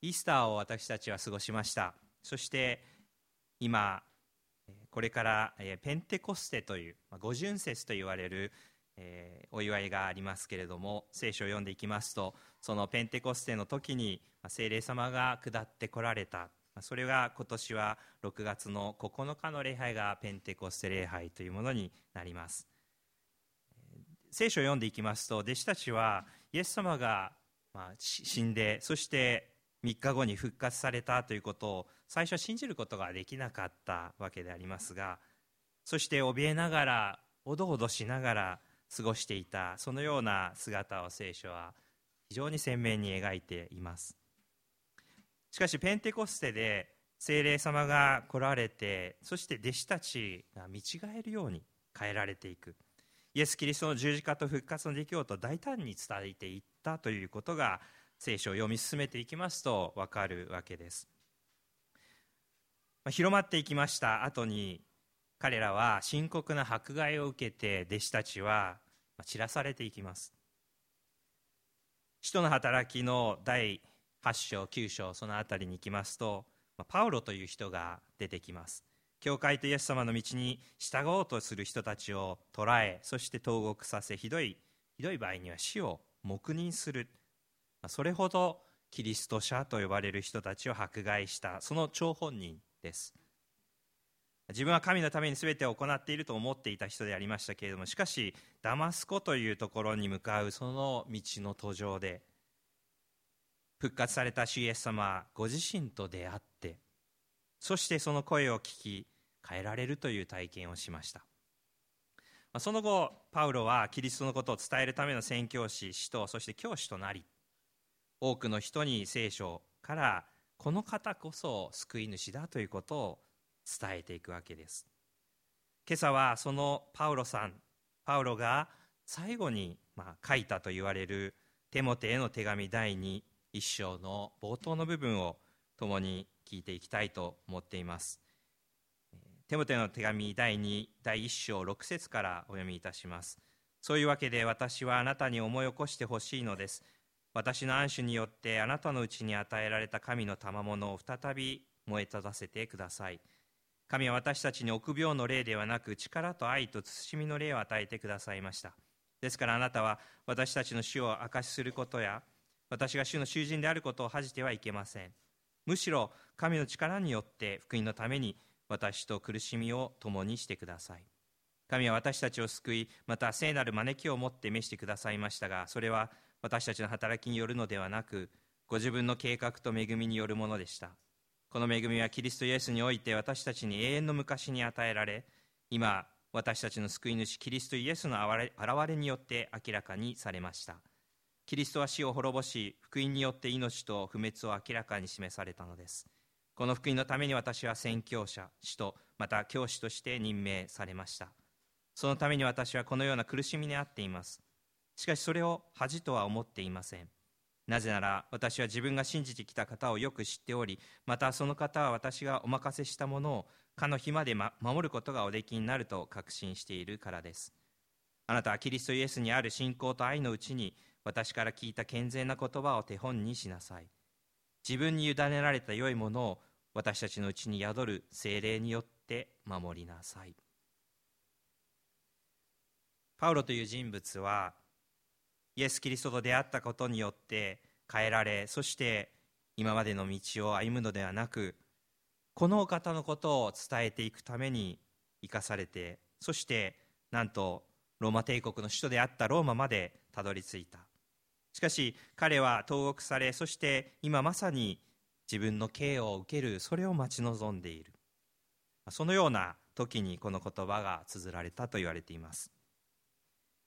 イースターを私たちは過ごしました。そして今これからペンテコステという五巡節と言われるお祝いがありますけれども聖書を読んでいきますとそのペンテコステの時に聖霊様が下ってこられた。それが今年は6月の9日の礼拝がペンテコステ礼拝というものになります。聖書を読んでいきますと弟子たちはイエス様が死んでそして3日後に復活されたということを最初は信じることができなかったわけでありますがそして怯えながらおどおどしながら過ごしていたそのような姿を聖書は非常に鮮明に描いています。しかしペンテコステで精霊様が来られてそして弟子たちが見違えるように変えられていく。イエス・キリストの十字架と復活の出来事を大胆に伝えていったということが聖書を読み進めていきますと分かるわけです。ま広まっていきました。後に彼らは深刻な迫害を受けて弟子たちは散らされていきます。使徒の働きの第8章9章その辺りに行きますとパウロという人が出てきます。教会とイエス様の道に従おうとする人たちを捕らえそして投獄させひどいひどい場合には死を黙認する。それほどキリスト者と呼ばれる人たちを迫害したその張本人です。自分は神のために全てを行っていると思っていた人でありましたけれどもしかしダマスコというところに向かうその道の途上で復活された主イエス様ご自身と出会ってそしてその声を聞き変えられるという体験をしました。その後パウロはキリストのことを伝えるための宣教師使徒そして教師となり多くの人に聖書からこの方こそ救い主だということを伝えていくわけです。今朝はそのパウロさんパウロが最後にま書いたと言われるテモテへの手紙第2一章の冒頭の部分を共に聞いていきたいと思っています。テモテの手紙第2第1章6節からお読みいたします。そういうわけで私はあなたに思い起こしてほしいのです。私の暗守によってあなたのうちに与えられた神の賜物を再び燃え立たせてください。神は私たちに臆病の霊ではなく力と愛と慎みの霊を与えてくださいました。ですからあなたは私たちの死を証しすることや私が主の囚人であることを恥じてはいけません。むしろ神の力によって福音のために私と苦しみを共にしてください。神は私たちを救いまた聖なる招きをもって召してくださいましたがそれは私たちの働きによるのではなくご自分の計画と恵みによるものでした。この恵みはキリストイエスにおいて私たちに永遠の昔に与えられ今私たちの救い主キリストイエスの現れによって明らかにされました。キリストは死を滅ぼし福音によって命と不滅を明らかに示されたのです。この福音のために私は宣教者使徒また教師として任命されました。そのために私はこのような苦しみにあっています。しかしそれを恥とは思っていません。なぜなら私は自分が信じてきた方をよく知っておりまたその方は私がお任せしたものをかの日まで、守ることがおできになると確信しているからです。あなたはキリストイエスにある信仰と愛のうちに私から聞いた健全な言葉を手本にしなさい。自分に委ねられた良いものを私たちのうちに宿る精霊によって守りなさい。パウロという人物はイエス・キリストと出会ったことによって変えられそして今までの道を歩むのではなくこのお方のことを伝えていくために生かされてそしてなんとローマ帝国の首都であったローマまでたどり着いた。しかし彼は投獄されそして今まさに自分の刑を受けるそれを待ち望んでいる。そのような時にこの言葉が綴られたと言われています。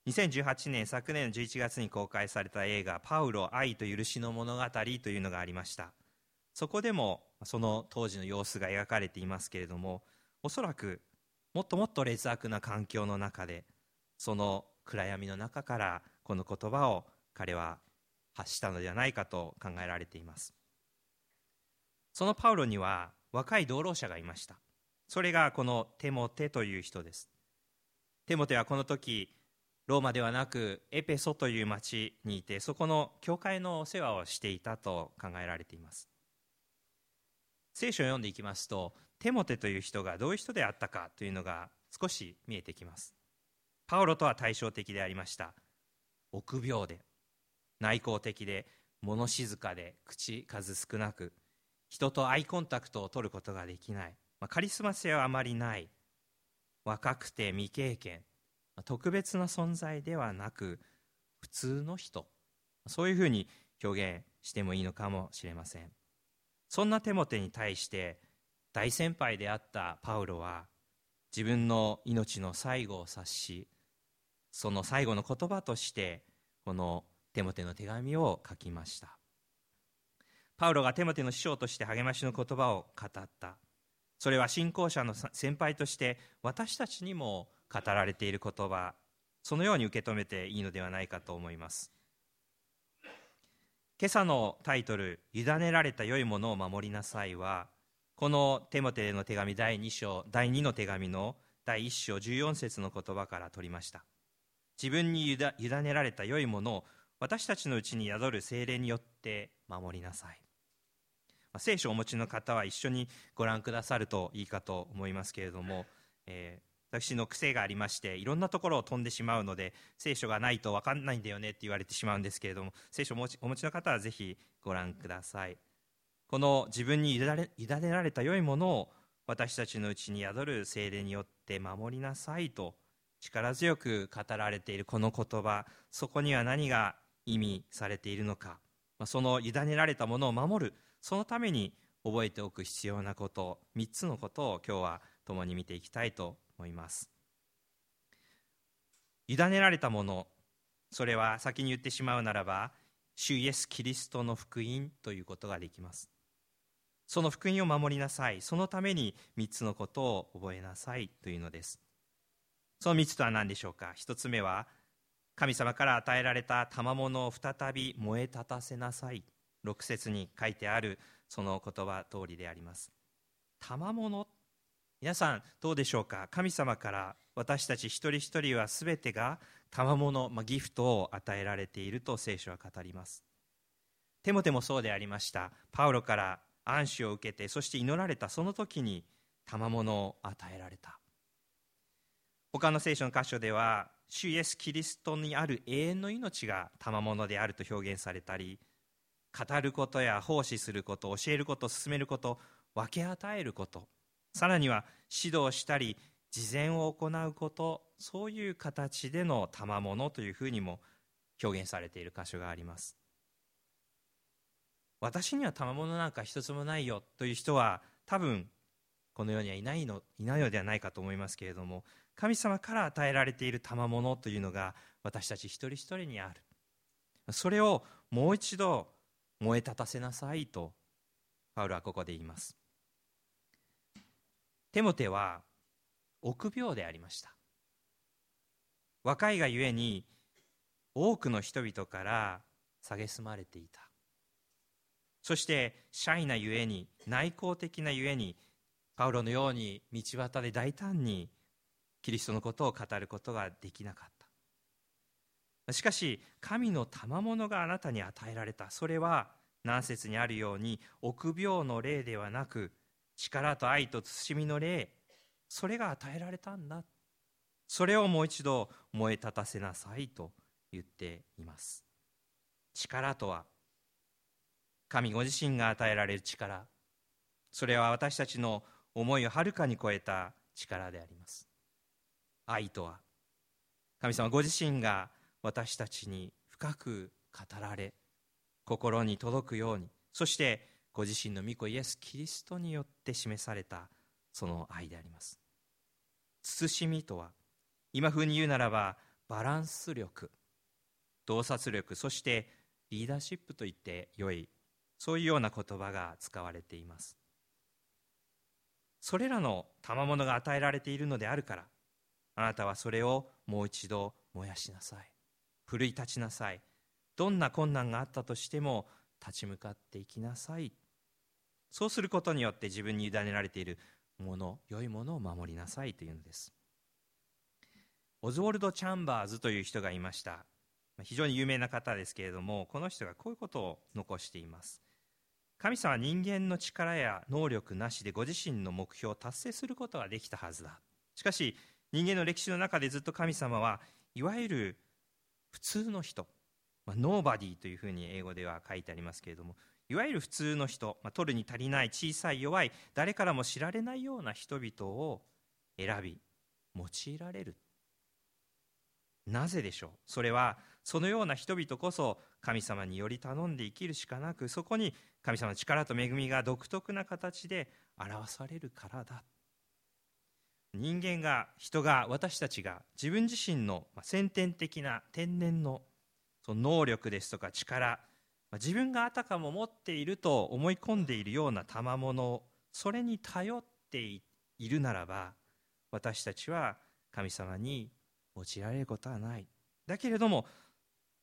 2018年昨年の11月に公開された映画「パウロ愛と許しの物語」というのがありました。そこでもその当時の様子が描かれていますけれどもおそらくもっともっと劣悪な環境の中でその暗闇の中からこの言葉を彼は発したのではないかと考えられています。そのパウロには若い同労者がいました。それがこのテモテという人です。テモテはこの時ローマではなくエペソという町にいてそこの教会のお世話をしていたと考えられています。聖書を読んでいきますとテモテという人がどういう人であったかというのが少し見えてきます。パウロとは対照的でありました。臆病で内向的で物静かで口数少なく人とアイコンタクトを取ることができない、まあ、カリスマ性はあまりない。若くて未経験。特別な存在ではなく普通の人。そういうふうに表現してもいいのかもしれません。そんなテモテに対して大先輩であったパウロは自分の命の最後を察しその最後の言葉としてこのテモテの手紙を書きました。パウロがテモテの師匠として励ましの言葉を語った。それは信仰者の先輩として私たちにも語られている言葉そのように受け止めていいのではないかと思います。今朝のタイトル「委ねられた良いものを守りなさいは」このテモテの手紙第2章第2の手紙の第1章14節の言葉から取りました。自分に委ねられた良いものを私たちのうちに宿る精霊によって守りなさい。聖書をお持ちの方は一緒にご覧くださるといいかと思いますけれども、えー、私の癖がありましていろんなところを飛んでしまうので聖書がないと分かんないんだよねって言われてしまうんですけれども聖書をお持ちの方はぜひご覧ください。この自分に委ねられた良いものを私たちのうちに宿る精霊によって守りなさいと力強く語られているこの言葉そこには何が意味されているのか。その委ねられたものを守るそのために覚えておく必要なこと3つのことを今日は共に見ていきたいと思います。委ねられたものそれは先に言ってしまうならば主イエス・キリストの福音ということができます。その福音を守りなさい。そのために3つのことを覚えなさいというのです。その3つとは何でしょうか？1つ目は神様から与えられた賜物を再び燃え立たせなさい。6節に書いてあるその言葉通りであります。賜物皆さんどうでしょうか？神様から私たち一人一人は全てが賜物、まあ、ギフトを与えられていると聖書は語ります。テモテもそうでありました。パウロから暗視を受けてそして祈られたその時に賜物を与えられた。他の聖書の箇所では主イエス・キリストにある永遠の命が賜物であると表現されたり語ることや奉仕すること教えること進めること分け与えること。さらには指導したり事前を行うことそういう形での賜物というふうにも表現されている箇所があります。私には賜物なんか一つもないよという人は多分この世にはいないのいないのではないかと思いますけれども神様から与えられている賜物というのが私たち一人一人にある。それをもう一度燃え立たせなさいとパウロはここで言います。テモテは臆病でありました。若いがゆえに多くの人々から蔑まれていた。そしてシャイなゆえに内向的なゆえにパウロのように道端で大胆にキリストのことを語ることができなかった。しかし神の賜物があなたに与えられた。それは何節にあるように臆病の霊ではなく力と愛と慎みの霊それが与えられたんだ。それをもう一度燃え立たせなさいと言っています。力とは神ご自身が与えられる力。それは私たちの思いをはるかに超えた力であります。愛とは神様ご自身が私たちに深く語られ心に届くように。そしてご自身の御子イエス・キリストによって示されたその愛であります。慎みとは今風に言うならばバランス力洞察力そしてリーダーシップといって良いそういうような言葉が使われています。それらの賜物が与えられているのであるからあなたはそれをもう一度燃やしなさい。奮い立ちなさい。どんな困難があったとしても立ち向かっていきなさい。そうすることによって自分に委ねられているもの良いものを守りなさいというのです。オズウォルド・チャンバーズという人がいました。非常に有名な方ですけれどもこの人がこういうことを残しています。神様は人間の力や能力なしでご自身の目標を達成することができたはずだ。しかし人間の歴史の中でずっと神様はいわゆる普通の人、ま、ノーバディというふうに英語では書いてありますけれどもいわゆる普通の人、まあ、取るに足りない小さい弱い誰からも知られないような人々を選び用いられる。なぜでしょう？それはそのような人々こそ神様により頼んで生きるしかなくそこに神様の力と恵みが独特な形で表されるからだ。人間が人が私たちが自分自身の先天的な天然のその能力ですとか力自分があたかも持っていると思い込んでいるような賜物それに頼っているならば私たちは神様に用いられることはない。だけれども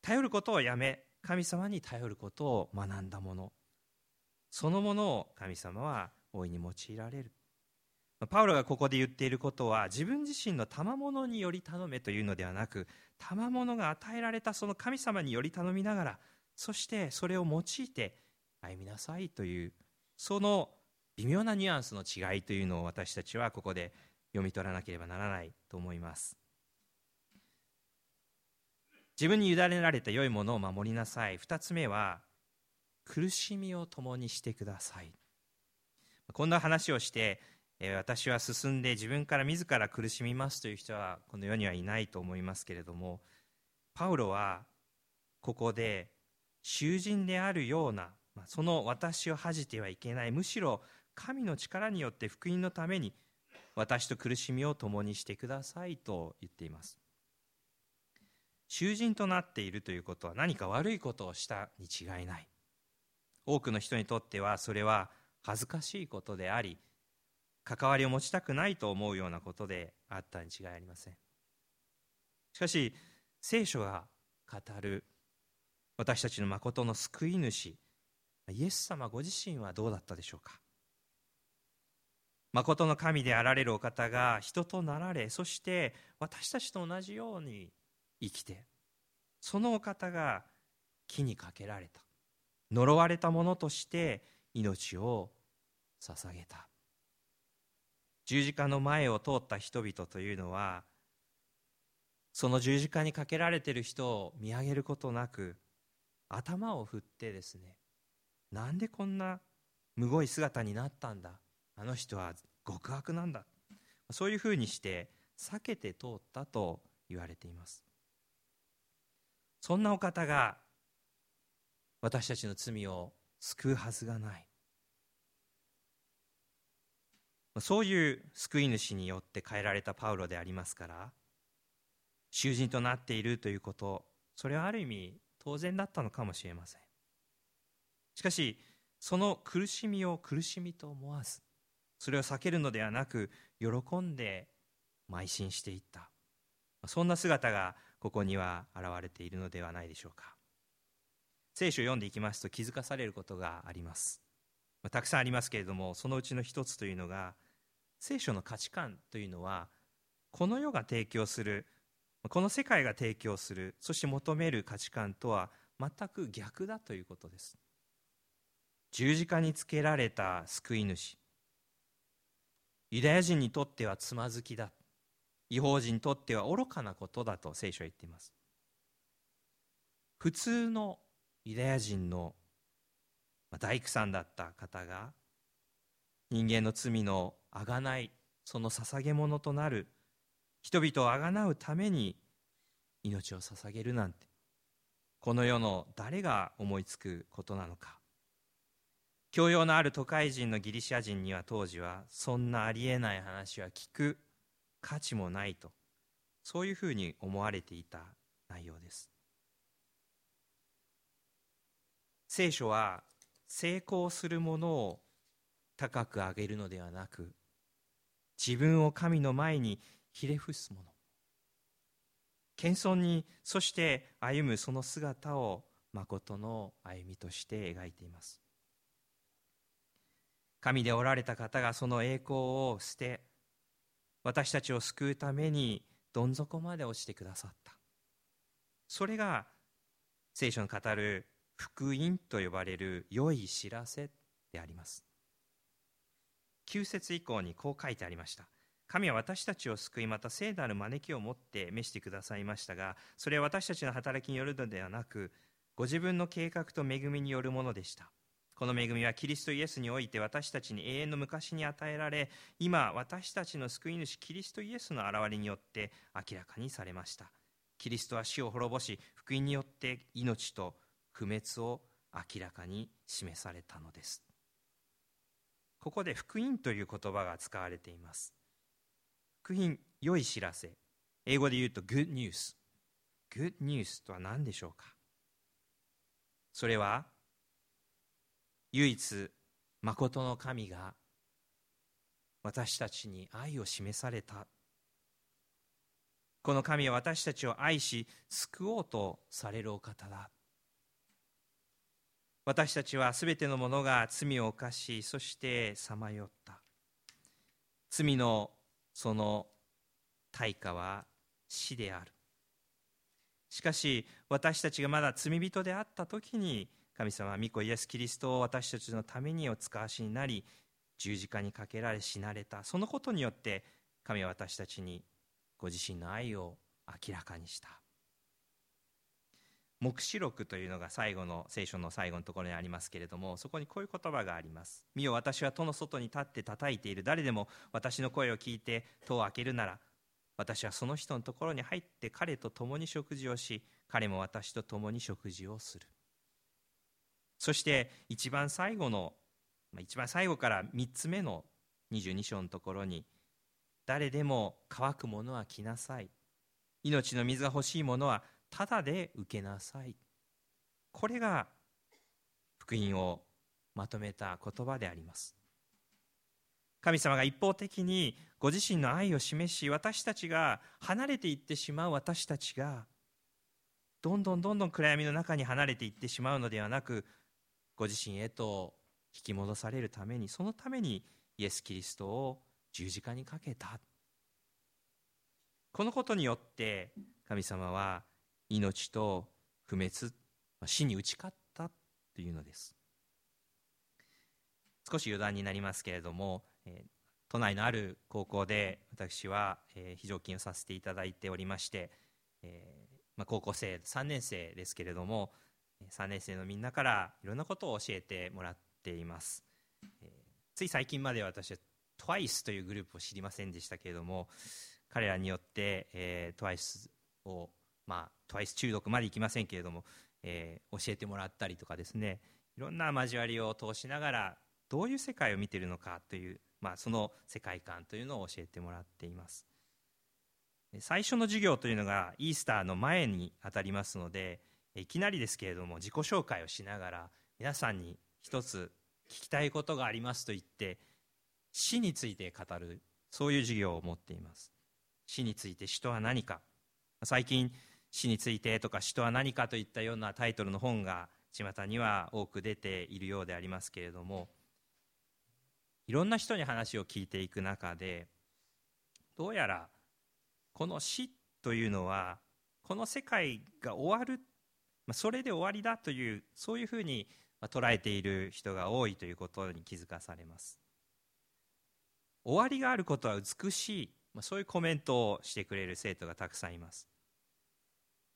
頼ることをやめ神様に頼ることを学んだもの。そのものを神様は大いに用いられる。パウロがここで言っていることは自分自身の賜物により頼めというのではなく賜物が与えられたその神様により頼みながらそしてそれを用いて歩みなさいというその微妙なニュアンスの違いというのを私たちはここで読み取らなければならないと思います。自分に委ねられた良いものを守りなさい。2つ目は苦しみを共にしてください。こんな話をして私は進んで自分から自ら苦しみますという人はこの世にはいないと思いますけれどもパウロはここで囚人であるようなその私を恥じてはいけない。むしろ神の力によって福音のために私と苦しみを共にしてくださいと言っています。囚人となっているということは何か悪いことをしたに違いない。多くの人にとってはそれは恥ずかしいことであり関わりを持ちたくないと思うようなことであったに違いありません。しかし聖書が語る私たちの誠の救い主イエス様ご自身はどうだったでしょうか？誠の神であられるお方が人となられそして私たちと同じように生きてそのお方が木にかけられた呪われたものとして命を捧げた。十字架の前を通った人々というのはその十字架にかけられている人を見上げることなく頭を振ってですねなんでこんなむごい姿になったんだ？あの人は極悪なんだ。そういうふうにして避けて通ったと言われています。そんなお方が私たちの罪を救うはずがない。そういう救い主によって変えられたパウロでありますから囚人となっているということそれはある意味当然だったのかもしれません。しかしその苦しみを苦しみと思わずそれを避けるのではなく喜んで邁進していった。そんな姿がここには現れているのではないでしょうか。聖書を読んでいきますと気づかされることがあります。たくさんありますけれどもそのうちの一つというのが聖書の価値観というのはこの世が提供するこの世界が提供するそして求める価値観とは全く逆だということです。十字架につけられた救い主ユダヤ人にとってはつまずきだ違法人にとっては愚かなことだと聖書は言っています。普通のユダヤ人の大工さんだった方が人間の罪のあがないその捧げ物となる人々をあがなうために命を捧げるなんてこの世の誰が思いつくことなのか。教養のある都会人のギリシャ人には当時はそんなありえない話は聞く価値もないとそういうふうに思われていた内容です。聖書は成功するものを高く上げるのではなく自分を神の前にひれ伏すもの。謙遜にそして歩むその姿を誠の歩みとして描いています。神でおられた方がその栄光を捨て私たちを救うためにどん底まで落ちてくださった。それが聖書の語る福音と呼ばれる良い知らせであります。9節以降にこう書いてありました。神は私たちを救いまた聖なる招きを持って召してくださいましたがそれは私たちの働きによるのではなくご自分の計画と恵みによるものでした。この恵みはキリストイエスにおいて私たちに永遠の昔に与えられ今私たちの救い主キリストイエスの現れによって明らかにされました。キリストは死を滅ぼし福音によって命と不滅を明らかに示されたのです。ここで福音という言葉が使われています。福音良い知らせ。英語で言うと Good News Good News とは何でしょうか？それは唯一誠の神が私たちに愛を示された。この神は私たちを愛し救おうとされるお方だ。私たちはすべてのものが罪を犯しそしてさまよった。罪のその対価は死である。しかし私たちがまだ罪人であった時に神様は御子イエス・キリストを私たちのためにお使わしになり十字架にかけられ死なれた。そのことによって神は私たちにご自身の愛を明らかにした。黙示録というのが最後の聖書の最後のところにありますけれどもそこにこういう言葉があります「見よ私は戸の外に立って叩いている。誰でも私の声を聞いて戸を開けるなら私はその人のところに入って彼と共に食事をし彼も私と共に食事をする」そして一番最後の一番最後から3つ目の22章のところに誰でも乾くものは来なさい。命の水が欲しいものはただで受けなさい。これが福音をまとめた言葉であります。神様が一方的にご自身の愛を示し私たちが離れていってしまう私たちがどんどんどんどん暗闇の中に離れていってしまうのではなくご自身へと引き戻されるためにそのためにイエス・キリストを十字架にかけた。このことによって神様は命と不滅死に打ち勝ったというのです。少し余談になりますけれども、え都内のある高校で私は、え非常勤をさせていただいておりまして、えまあ、高校生3年生ですけれども3年生のみんなからいろんなことを教えてもらっています、えー、つい最近まで私は TWICE というグループを知りませんでしたけれども彼らによって、えー、TWICE をまあ TWICE 中毒までいきませんけれども、えー、教えてもらったりとかですね。いろんな交わりを通しながらどういう世界を見ているのかという、まあ、その世界観というのを教えてもらっています。最初の授業というのがイースターの前にあたりますのでいきなりですけれども自己紹介をしながら皆さんに一つ聞きたいことがありますと言って死について語るそういう授業を持っています。死について死とは何か。最近死についてとか死とは何かといったようなタイトルの本が巷には多く出ているようでありますけれどもいろんな人に話を聞いていく中でどうやらこの死というのはこの世界が終わるまあ、それで終わりだというそういうふうに捉えている人が多いということに気づかされます。終わりがあることは美しい、まあ、そういうコメントをしてくれる生徒がたくさんいます。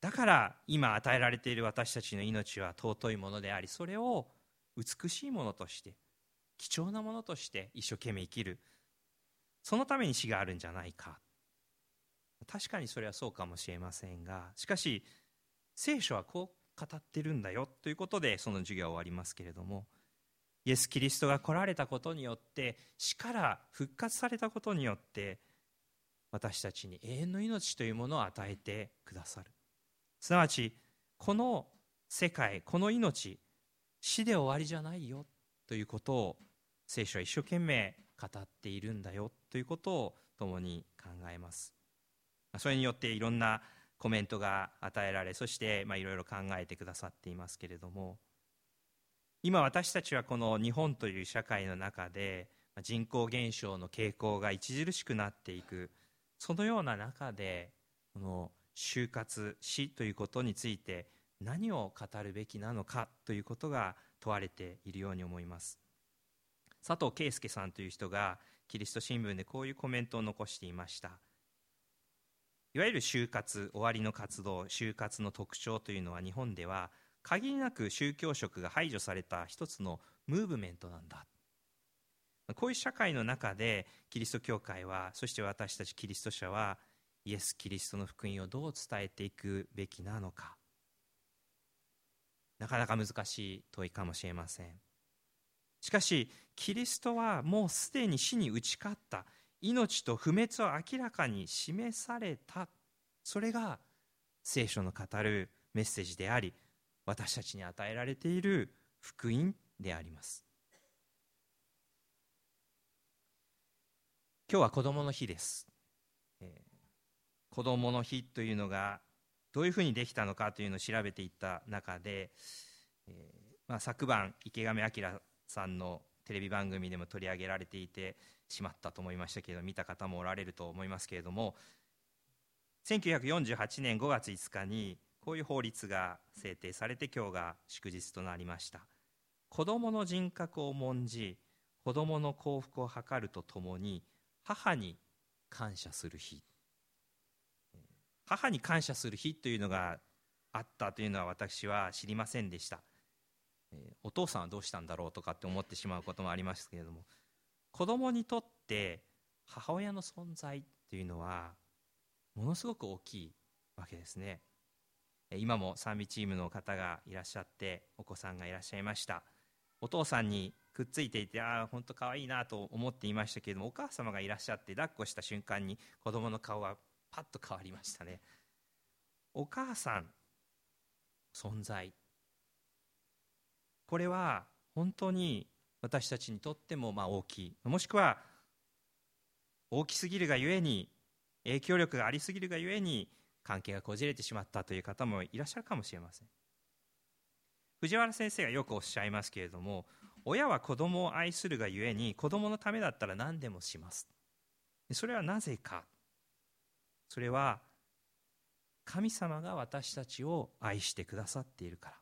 だから今与えられている私たちの命は尊いものでありそれを美しいものとして貴重なものとして一生懸命生きる。そのために死があるんじゃないか。確かにそれはそうかもしれませんがしかし聖書はこう語ってるんだよということでその授業は終わりますけれどもイエス・キリストが来られたことによって死から復活されたことによって私たちに永遠の命というものを与えてくださる。すなわちこの世界この命死で終わりじゃないよということを聖書は一生懸命語っているんだよということを共に考えます。それによっていろんなコメントが与えられそしてまあいろいろ考えてくださっていますけれども今私たちはこの日本という社会の中で人口減少の傾向が著しくなっていくそのような中でこの就活死ということについて何を語るべきなのかということが問われているように思います。佐藤圭介さんという人がキリスト新聞でこういうコメントを残していました。いわゆる就活終わりの活動就活の特徴というのは日本では限りなく宗教色が排除された一つのムーブメントなんだ。こういう社会の中でキリスト教会はそして私たちキリスト者はイエス・キリストの福音をどう伝えていくべきなのか。なかなか難しい問いかもしれません。しかしキリストはもうすでに死に打ち勝った。命と不滅を明らかに示された。それが聖書の語るメッセージであり私たちに与えられている福音であります。今日は子どもの日です、子どもの日というのがどういうふうにできたのかというのを調べていった中で、えーまあ、昨晩池上彰さんのテレビ番組でも取り上げられていてしまったと思いましたけれど見た方もおられると思いますけれども1948年5月5日にこういう法律が制定されて今日が祝日となりました。子どもの人格を重んじ子どもの幸福を図るとともに母に感謝する日。母に感謝する日というのがあったというのは私は知りませんでした。お父さんはどうしたんだろうとかって思ってしまうこともありますけれども子供にとって母親の存在というのはものすごく大きいわけですね。今も賛美チームの方がいらっしゃってお子さんがいらっしゃいました。お父さんにくっついていてああ本当可愛いなと思っていましたけれどもお母様がいらっしゃって抱っこした瞬間に子供の顔はパッと変わりましたね。お母さん存在。これは本当に私たちにとってもまあ大きい。もしくは大きすぎるがゆえに影響力がありすぎるがゆえに関係がこじれてしまったという方もいらっしゃるかもしれません。藤原先生がよくおっしゃいますけれども親は子供を愛するがゆえに子供のためだったら何でもします。それはなぜか。それは神様が私たちを愛してくださっているから。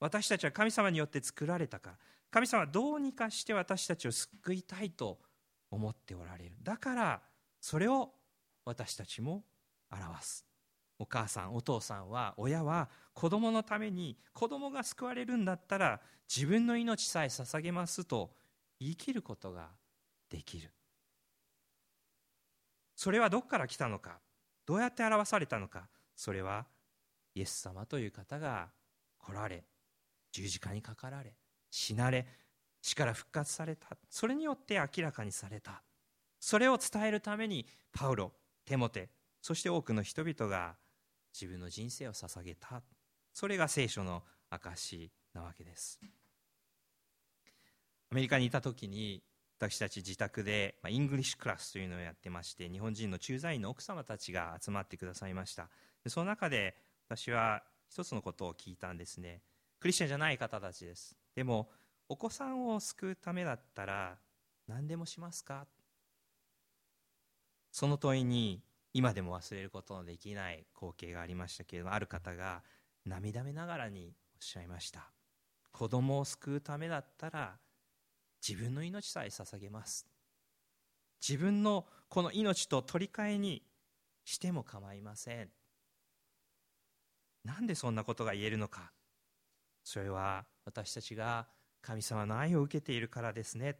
私たちは神様によって作られたから。神様はどうにかして私たちを救いたいと思っておられる。だからそれを私たちも表す。お母さんお父さんは親は子供のために子供が救われるんだったら自分の命さえ捧げますと言い切ることができる。それはどこから来たのか。どうやって表されたのかそれはイエス様という方が来られ十字架にかかられ死なれ死から復活された。それによって明らかにされた。それを伝えるためにパウロテモテそして多くの人々が自分の人生を捧げた。それが聖書の証なわけです。アメリカにいた時に私たち自宅でま English class というのをやってまして日本人の駐在員の奥様たちが集まってくださいました。でその中で私は一つのことを聞いたんですね。クリスチャンじゃない方たちです。でもお子さんを救うためだったら何でもしますか？その問いに今でも忘れることのできない光景がありましたけれどもある方が涙目ながらにおっしゃいました。子供を救うためだったら自分の命さえ捧げます。自分のこの命と取り替えにしても構いません。なんでそんなことが言えるのか。それは私たちが神様の愛を受けているからですね。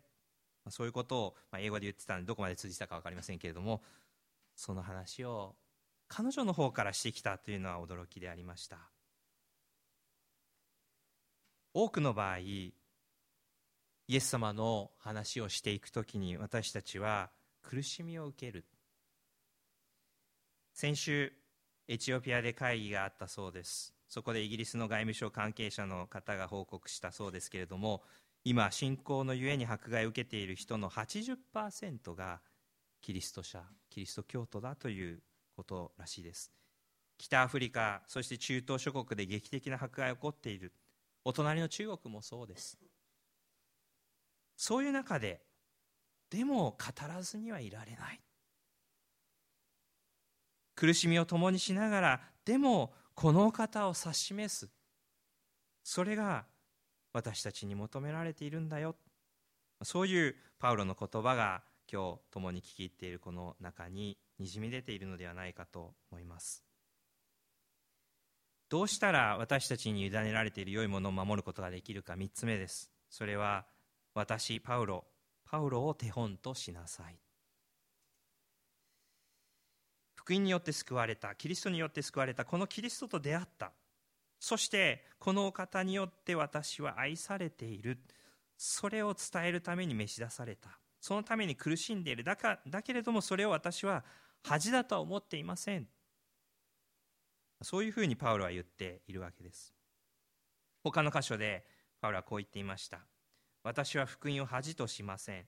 そういうことを英語で言ってたんでどこまで通じたか分かりませんけれどもその話を彼女の方からしてきたというのは驚きでありました。多くの場合イエス様の話をしていくときに私たちは苦しみを受ける。先週エチオピアで会議があったそうです。そこでイギリスの外務省関係者の方が報告したそうですけれども今信仰のゆえに迫害を受けている人の80%がキリスト者キリスト教徒だということらしいです。北アフリカそして中東諸国で劇的な迫害が起こっている。お隣の中国もそうです。そういう中ででも語らずにはいられない。苦しみを共にしながらでもこの方を指し示す。それが私たちに求められているんだよ。そういうパウロの言葉が今日共に聞き入っているこの中ににじみ出ているのではないかと思います。どうしたら私たちに委ねられている良いものを守ることができるか3つ目です。それは私パウロパウロを手本としなさい。福音によって救われたキリストによって救われたこのキリストと出会った。そしてこのお方によって私は愛されている。それを伝えるために召し出された。そのために苦しんでいる。だかだけれどもそれを私は恥だとは思っていません。そういうふうにパウロは言っているわけです。他の箇所でパウロはこう言っていました。私は福音を恥としません。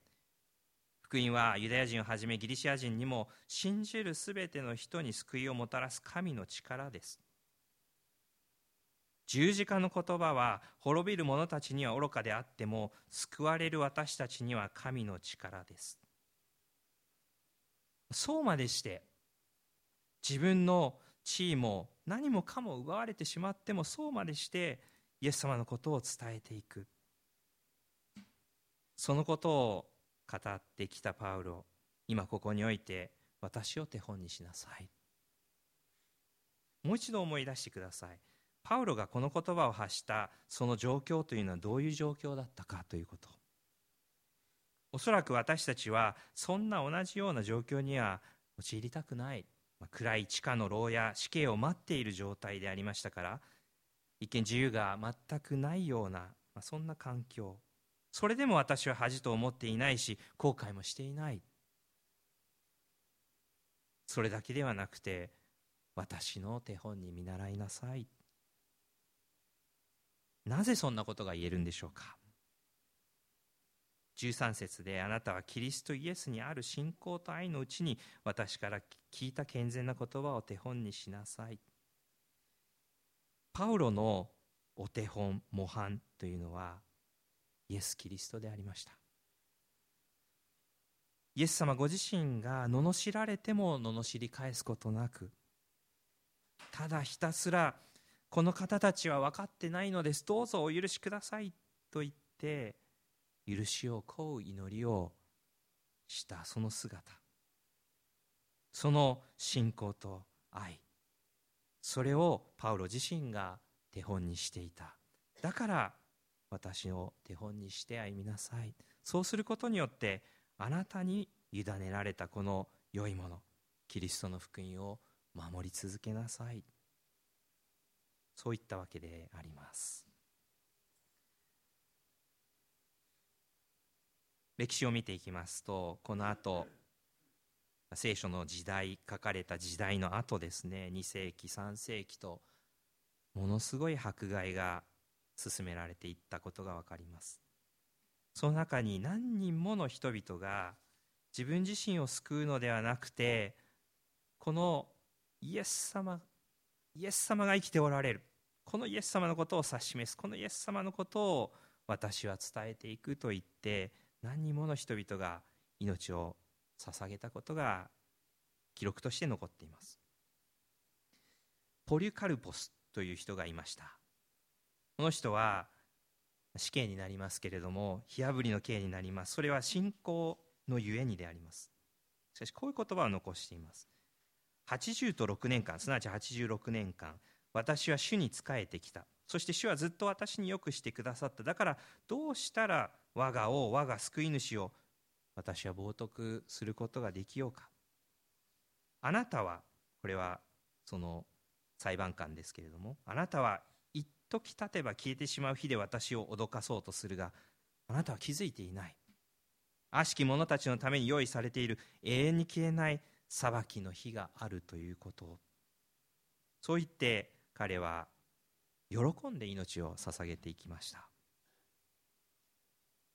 福音はユダヤ人をはじめギリシア人にも信じるすべての人に救いをもたらす神の力です。十字架の言葉は滅びる者たちには愚かであっても救われる私たちには神の力です。そうまでして自分の地位も何もかも奪われてしまってもそうまでしてイエス様のことを伝えていく。そのことを語ってきたパウロ今ここにおいて私を手本にしなさい。もう一度思い出してください。パウロがこの言葉を発したその状況というのはどういう状況だったかということ。おそらく私たちはそんな同じような状況には陥りたくない。暗い地下の牢や死刑を待っている状態でありましたから一見自由が全くないようなそんな環境。それでも私は恥と思っていないし後悔もしていない。それだけではなくて私の手本に見習いなさい。なぜそんなことが言えるんでしょうか。13節であなたはキリストイエスにある信仰と愛のうちに私から聞いた健全な言葉を手本にしなさい。パウロのお手本模範というのはイエス・キリストでありました。イエス様ご自身が罵られても罵り返すことなくただひたすらこの方たちは分かってないのですどうぞお許しくださいと言って許しを請う祈りをしたその姿。その信仰と愛。それをパウロ自身が手本にしていた。だから私を手本にして歩みなさい。そうすることによってあなたに委ねられたこの良いものキリストの福音を守り続けなさい。そういったわけであります。歴史を見ていきますとこの後聖書の時代書かれた時代の後ですね。2世紀3世紀とものすごい迫害が進められていったことが分かります。その中に何人もの人々が自分自身を救うのではなくてこのイエス様イエス様が生きておられる。このイエス様のことを指し示す。このイエス様のことを私は伝えていくと言って何人もの人々が命を捧げたことが記録として残っています。ポリュカルポスという人がいました。この人は死刑になりますけれども火あぶりの刑になります。それは信仰のゆえにであります。しかしこういう言葉を残しています。80と6年間すなわち86年間私は主に仕えてきた。そして主はずっと私によくしてくださった。だからどうしたら我が王我が救い主を私は冒涜することができようか。あなたはこれはその裁判官ですけれどもあなたは時経てば消えてしまう日で私を脅かそうとするがあなたは気づいていない。悪しき者たちのために用意されている永遠に消えない裁きの日があるということ。をそう言って彼は喜んで命を捧げていきました。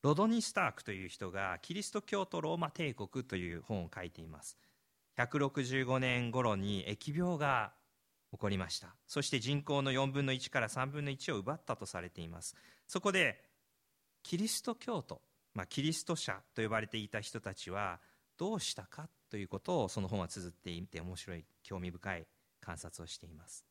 ロドニー・スタークという人が「キリスト教とローマ帝国」という本を書いています。165年頃に疫病が起こりました。そして人口の4分の1から3分の1を奪ったとされています。そこでキリスト教徒、まあ、キリスト者と呼ばれていた人たちはどうしたかということをその本は綴っていて面白い興味深い観察をしています。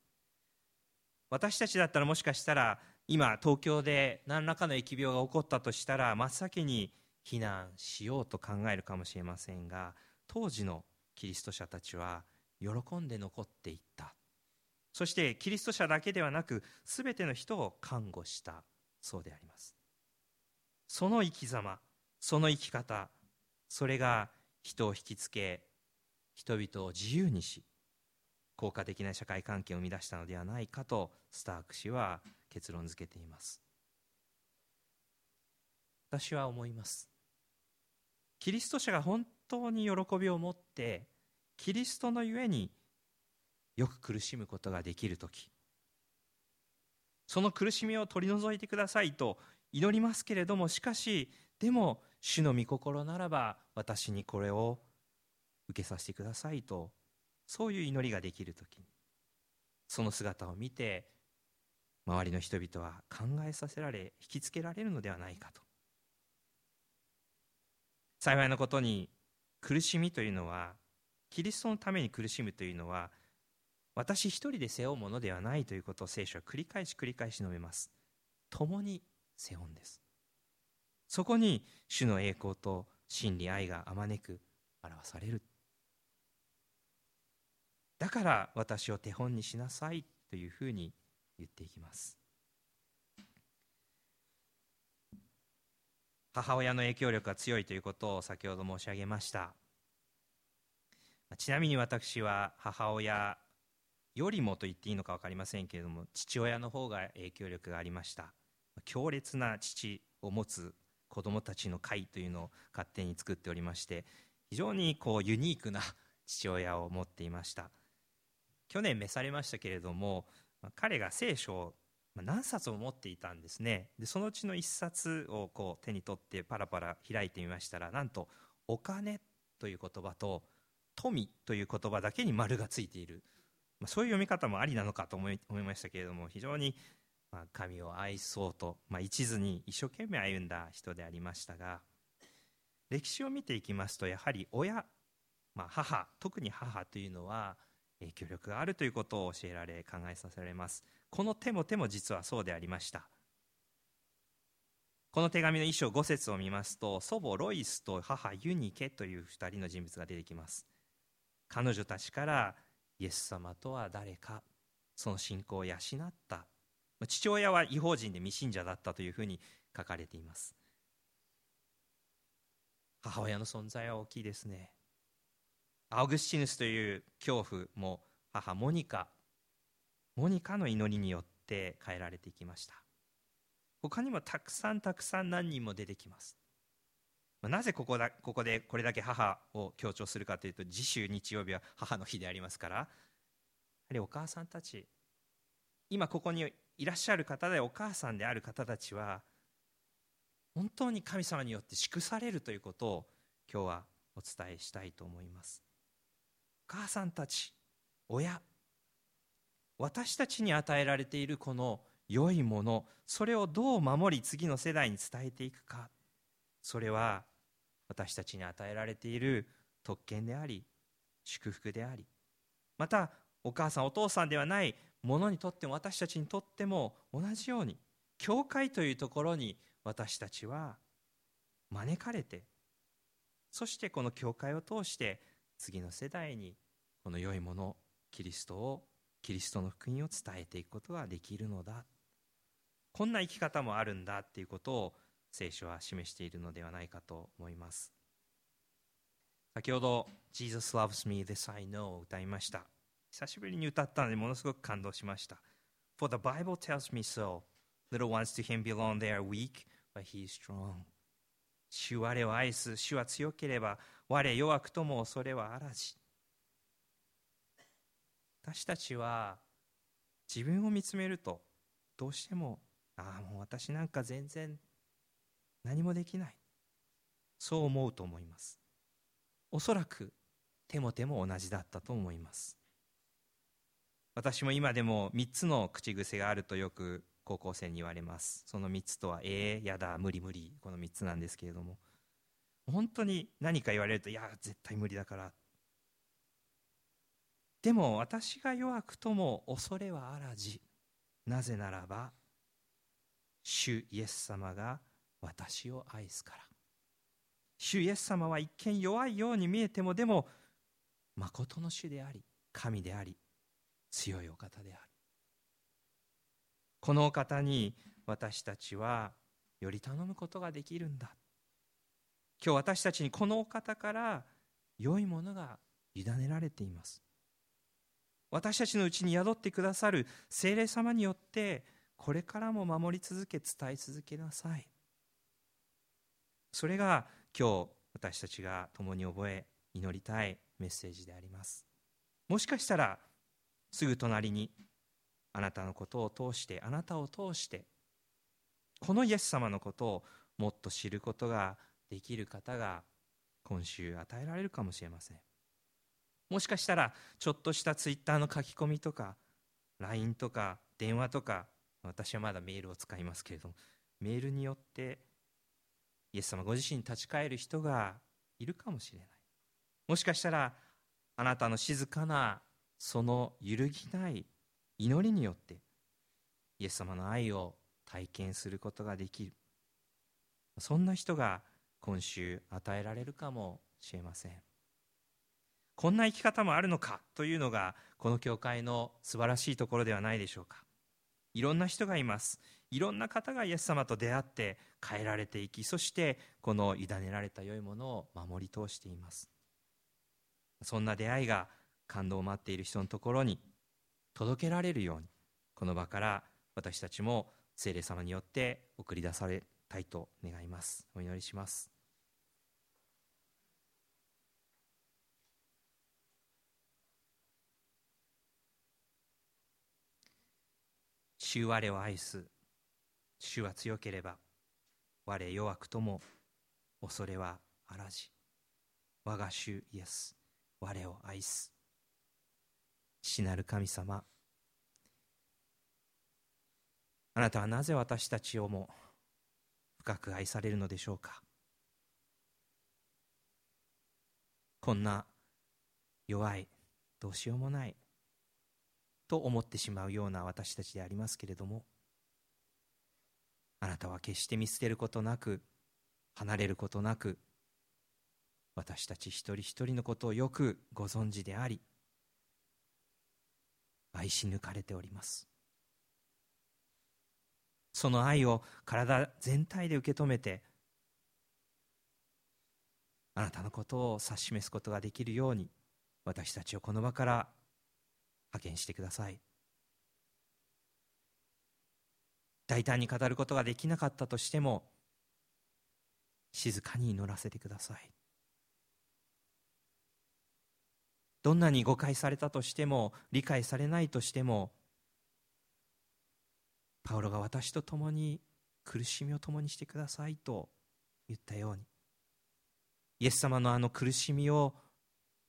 私たちだったらもしかしたら今東京で何らかの疫病が起こったとしたら真っ先に非難しようと考えるかもしれませんが当時のキリスト者たちは喜んで残っていった。そしてキリスト者だけではなく全ての人を看護したそうであります。その生き様その生き方それが人を引きつけ人々を自由にし効果的な社会関係を生み出したのではないかとスターク氏は結論付けています。私は思います。キリスト者が本当に喜びを持ってキリストのゆえによく苦しむことができる時。その苦しみを取り除いてくださいと祈りますけれどもしかしでも主の御心ならば私にこれを受けさせてくださいとそういう祈りができる時にその姿を見て周りの人々は考えさせられ引きつけられるのではないかと。幸いなことに苦しみというのはキリストのために苦しむというのは私一人で背負うものではないということを聖書は繰り返し繰り返し述べます。共に背負うんです。そこに主の栄光と真理愛があまねく表される。だから私を手本にしなさいというふうに言っていきます。母親の影響力が強いということを先ほど申し上げました。ちなみに私は母親よりもと言っていいのか分かりませんけれども父親の方が影響力がありました。強烈な父を持つ子供たちの会というのを勝手に作っておりまして非常にこうユニークな 父親を持っていました。去年召されましたけれども彼が聖書を何冊も持っていたんですね。でそのうちの1冊をこう手に取ってパラパラ開いてみましたらなんと「お金」という言葉と「富」という言葉だけに丸がついている、まあ、そういう読み方もありなのかと思い思いましたけれども非常にまあ神を愛そうと、まあ、一途に一生懸命歩んだ人でありましたが歴史を見ていきますとやはり親、まあ、母特に母というのは影響力があるということを教えられ考えさせられます。この手も手も実はそうでありました。この手紙の衣装5節を見ますと祖母ロイスと母ユニケという2人の人物が出てきます。彼女たちからイエス様とは誰かその信仰を養った。父親は違法人で未信者だったというふうに書かれています。母親の存在は大きいですね。アウグスチヌスという恐怖も母モニカモニカの祈りによって変えられていきました。他にもたくさんたくさん何人も出てきます。なぜここだここでこれだけ母を強調するかというと次週日曜日は母の日でありますから。やはりお母さんたち今ここにいらっしゃる方でお母さんである方たちは本当に神様によって祝されるということを今日はお伝えしたいと思います。お母さんたち親私たちに与えられているこの良いものそれをどう守り次の世代に伝えていくかそれは私たちに与えられている特権であり祝福でありまたお母さんお父さんではないものにとっても私たちにとっても同じように教会というところに私たちは招かれてそしてこの教会を通して次の世代にこの良いものキリストをキリストの福音を伝えていくことができるのだ。こんな生き方もあるんだっていうことを聖書は示しているのではないかと思います。先ほど「Jesus loves me, this I know」を歌いました。久しぶりに歌ったのでものすごく感動しました。For the Bible tells me so. Little ones to him belong they are weak but he is strong. 主我を愛す。主は強ければ我弱くとも恐れはあらじ私たちは自分を見つめるとどうしてもああもう私なんか全然何もできない。そう思うと思います。おそらく手も手も同じだったと思います。私も今でも3つの口癖があるとよく高校生に言われます。その3つとは「ええー、やだ無理無理」この3つなんですけれども。本当に何か言われると「いや絶対無理だから」でも私が弱くとも恐れはあらじ。なぜならば主イエス様が私を愛すから。主イエス様は一見弱いように見えてもでも誠の主であり神であり強いお方である。このお方に私たちはより頼むことができるんだ。今日私たちにこのお方から良いものが委ねられています。私たちのうちに宿ってくださる精霊様によってこれからも守り続け伝え続けなさい。それが今日私たちが共に覚え祈りたいメッセージであります。もしかしたらすぐ隣にあなたのことを通してあなたを通してこのイエス様のことをもっと知ることができる方が今週与えられるかもしれません。もしかしたらちょっとしたツイッターの書き込みとか LINE とか電話とか私はまだメールを使いますけれどもメールによってイエス様ご自身に立ち返る人がいるかもしれない。もしかしたらあなたの静かなその揺るぎない祈りによってイエス様の愛を体験することができる。そんな人が今週与えられるかもしれません。こんな生き方もあるのかというのがこの教会の素晴らしいところではないでしょうか。いろんな人がいます。いろんな方がイエス様と出会って変えられていきそしてこの委ねられた良いものを守り通しています。そんな出会いが感動を待っている人のところに届けられるようにこの場から私たちも聖霊様によって送り出されたいと願います。お祈りします。主我を愛す主は強ければ我弱くとも恐れはあらじ。我が主イエス我を愛す。父なる神様。あなたはなぜ私たちをも深く愛されるのでしょうか。こんな弱いどうしようもないと思ってしまうような私たちでありますけれどもあなたは決して見捨てることなく離れることなく私たち一人一人のことをよくご存知であり愛し抜かれております。その愛を体全体で受け止めてあなたのことを指し示すことができるように私たちをこの場から派遣してください。大胆に語ることができなかったとしても静かに祈らせてください。どんなに誤解されたとしても理解されないとしてもパウロが私と共に苦しみを共にしてくださいと言ったようにイエス様のあの苦しみを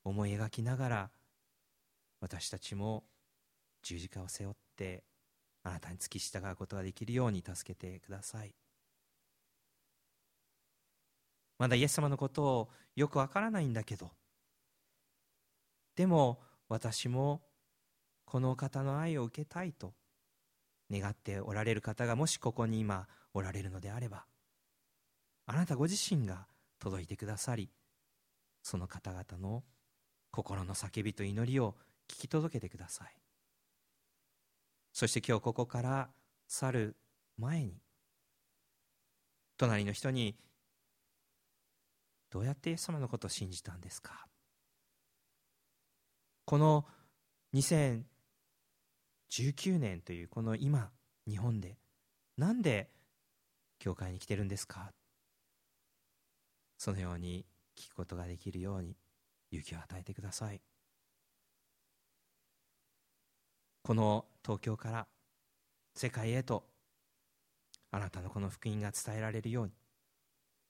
思い描きながら私たちも十字架を背負ってあなたに付き従うことができるように助けてください。まだイエス様のことをよくわからないんだけどでも私もこの方の愛を受けたいと願っておられる方がもしここに今おられるのであればあなたご自身が届いてくださりその方々の心の叫びと祈りを聞き届けてください。そして今日ここから去る前に隣の人にどうやってイエス様のことを信じたんですか？この2019年というこの今日本でなんで教会に来てるんですか？そのように聞くことができるように勇気を与えてください。この東京から世界へとあなたのこの福音が伝えられるように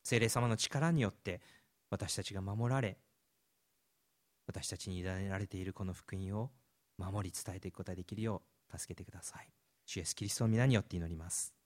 精霊様の力によって私たちが守られ私たちに委ねられているこの福音を守り伝えていくことができるよう助けてください。主イエスキリストの皆によって祈ります。